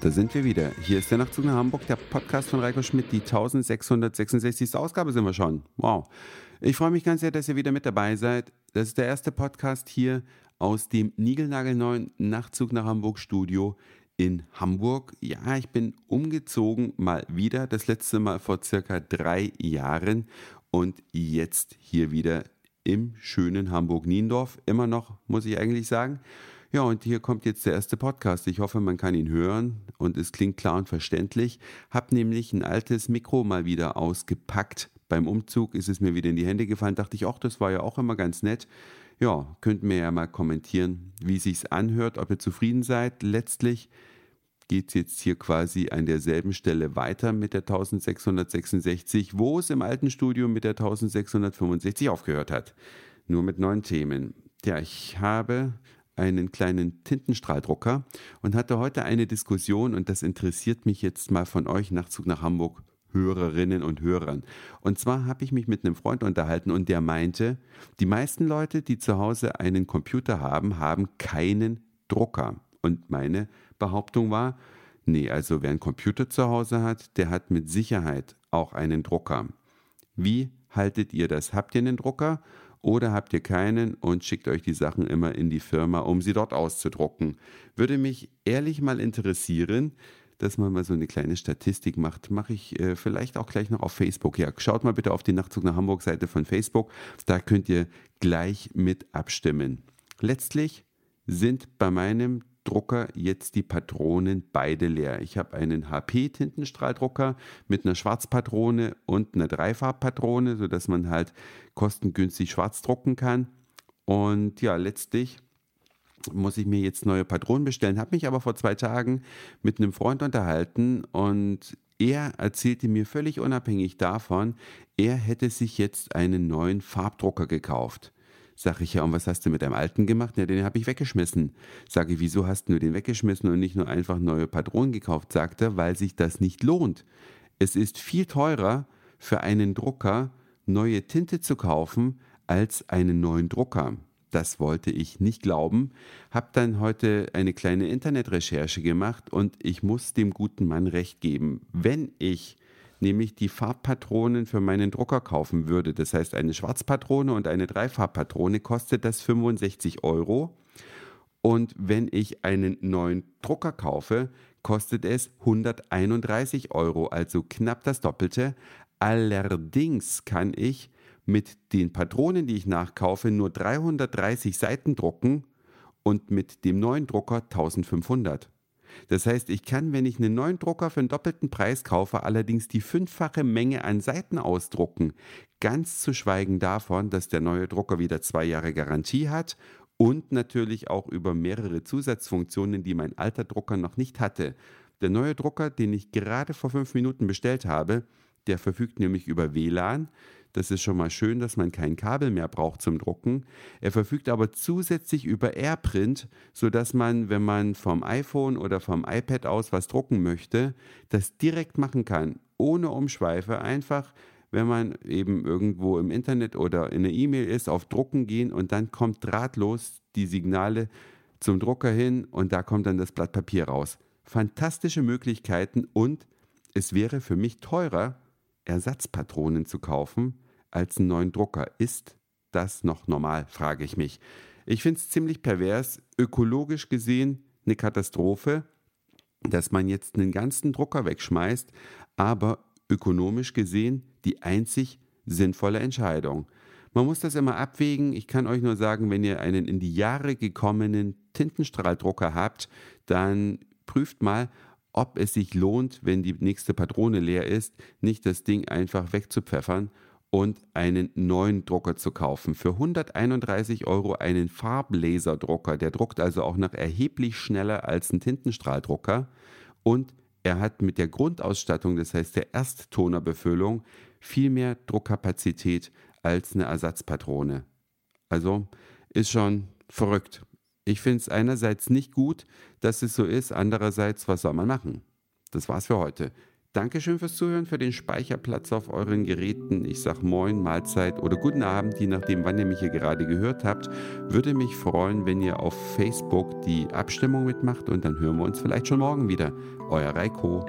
Da sind wir wieder. Hier ist der Nachtzug nach Hamburg, der Podcast von Reiko Schmidt. Die 1666. Ausgabe sind wir schon. Wow. Ich freue mich ganz sehr, dass ihr wieder mit dabei seid. Das ist der erste Podcast hier aus dem niegelnagelneuen Nachtzug nach Hamburg Studio in Hamburg. Ja, ich bin umgezogen mal wieder. Das letzte Mal vor circa drei Jahren und jetzt hier wieder im schönen Hamburg-Niendorf. Immer noch, muss ich eigentlich sagen. Ja, und hier kommt jetzt der erste Podcast. Ich hoffe, man kann ihn hören und es klingt klar und verständlich. Hab nämlich ein altes Mikro mal wieder ausgepackt. Beim Umzug ist es mir wieder in die Hände gefallen. Dachte ich, ach, das war ja auch immer ganz nett. Ja, könnt mir ja mal kommentieren, wie sich's anhört, ob ihr zufrieden seid. Letztlich geht es jetzt hier quasi an derselben Stelle weiter mit der 1666, wo es im alten Studio mit der 1665 aufgehört hat. Nur mit neuen Themen. Ja, ich habe einen kleinen Tintenstrahldrucker und hatte heute eine Diskussion und das interessiert mich jetzt mal von euch Nachzug nach Hamburg Hörerinnen und Hörern. Und zwar habe ich mich mit einem Freund unterhalten und der meinte, die meisten Leute, die zu Hause einen Computer haben, haben keinen Drucker. Und meine Behauptung war, nee, also wer einen Computer zu Hause hat, der hat mit Sicherheit auch einen Drucker. Wie haltet ihr das? Habt ihr einen Drucker? Oder habt ihr keinen und schickt euch die Sachen immer in die Firma, um sie dort auszudrucken? Würde mich ehrlich mal interessieren, dass man mal so eine kleine Statistik macht. Mache ich äh, vielleicht auch gleich noch auf Facebook. Ja, schaut mal bitte auf die Nachtzug nach Hamburg Seite von Facebook. Da könnt ihr gleich mit abstimmen. Letztlich sind bei meinem Drucker jetzt die Patronen beide leer. Ich habe einen HP-Tintenstrahldrucker mit einer Schwarzpatrone und einer Dreifarbpatrone, sodass man halt kostengünstig schwarz drucken kann. Und ja, letztlich muss ich mir jetzt neue Patronen bestellen. Habe mich aber vor zwei Tagen mit einem Freund unterhalten und er erzählte mir völlig unabhängig davon, er hätte sich jetzt einen neuen Farbdrucker gekauft. Sag ich ja, und was hast du mit deinem alten gemacht? Ja, den habe ich weggeschmissen. Sage ich, wieso hast du den weggeschmissen und nicht nur einfach neue Patronen gekauft? Sagt er, weil sich das nicht lohnt. Es ist viel teurer für einen Drucker, neue Tinte zu kaufen, als einen neuen Drucker. Das wollte ich nicht glauben, habe dann heute eine kleine Internetrecherche gemacht und ich muss dem guten Mann recht geben. Wenn ich nämlich die Farbpatronen für meinen Drucker kaufen würde. Das heißt, eine Schwarzpatrone und eine Dreifarbpatrone kostet das 65 Euro. Und wenn ich einen neuen Drucker kaufe, kostet es 131 Euro, also knapp das Doppelte. Allerdings kann ich mit den Patronen, die ich nachkaufe, nur 330 Seiten drucken und mit dem neuen Drucker 1500. Das heißt, ich kann, wenn ich einen neuen Drucker für einen doppelten Preis kaufe, allerdings die fünffache Menge an Seiten ausdrucken. Ganz zu schweigen davon, dass der neue Drucker wieder zwei Jahre Garantie hat und natürlich auch über mehrere Zusatzfunktionen, die mein alter Drucker noch nicht hatte. Der neue Drucker, den ich gerade vor fünf Minuten bestellt habe, der verfügt nämlich über WLAN. Das ist schon mal schön, dass man kein Kabel mehr braucht zum Drucken. Er verfügt aber zusätzlich über AirPrint, sodass man, wenn man vom iPhone oder vom iPad aus was drucken möchte, das direkt machen kann, ohne Umschweife. Einfach, wenn man eben irgendwo im Internet oder in einer E-Mail ist, auf Drucken gehen und dann kommt drahtlos die Signale zum Drucker hin und da kommt dann das Blatt Papier raus. Fantastische Möglichkeiten und es wäre für mich teurer, Ersatzpatronen zu kaufen als einen neuen Drucker. Ist das noch normal, frage ich mich. Ich finde es ziemlich pervers, ökologisch gesehen eine Katastrophe, dass man jetzt einen ganzen Drucker wegschmeißt, aber ökonomisch gesehen die einzig sinnvolle Entscheidung. Man muss das immer abwägen. Ich kann euch nur sagen, wenn ihr einen in die Jahre gekommenen Tintenstrahldrucker habt, dann prüft mal, ob es sich lohnt, wenn die nächste Patrone leer ist, nicht das Ding einfach wegzupfeffern und einen neuen Drucker zu kaufen. Für 131 Euro einen Farblaserdrucker, der druckt also auch noch erheblich schneller als ein Tintenstrahldrucker und er hat mit der Grundausstattung, das heißt der Ersttonerbefüllung, viel mehr Druckkapazität als eine Ersatzpatrone. Also ist schon verrückt. Ich finde es einerseits nicht gut, dass es so ist, andererseits, was soll man machen? Das war's für heute. Dankeschön fürs Zuhören, für den Speicherplatz auf euren Geräten. Ich sage Moin, Mahlzeit oder guten Abend, je nachdem, wann ihr mich hier gerade gehört habt. Würde mich freuen, wenn ihr auf Facebook die Abstimmung mitmacht und dann hören wir uns vielleicht schon morgen wieder. Euer Reiko.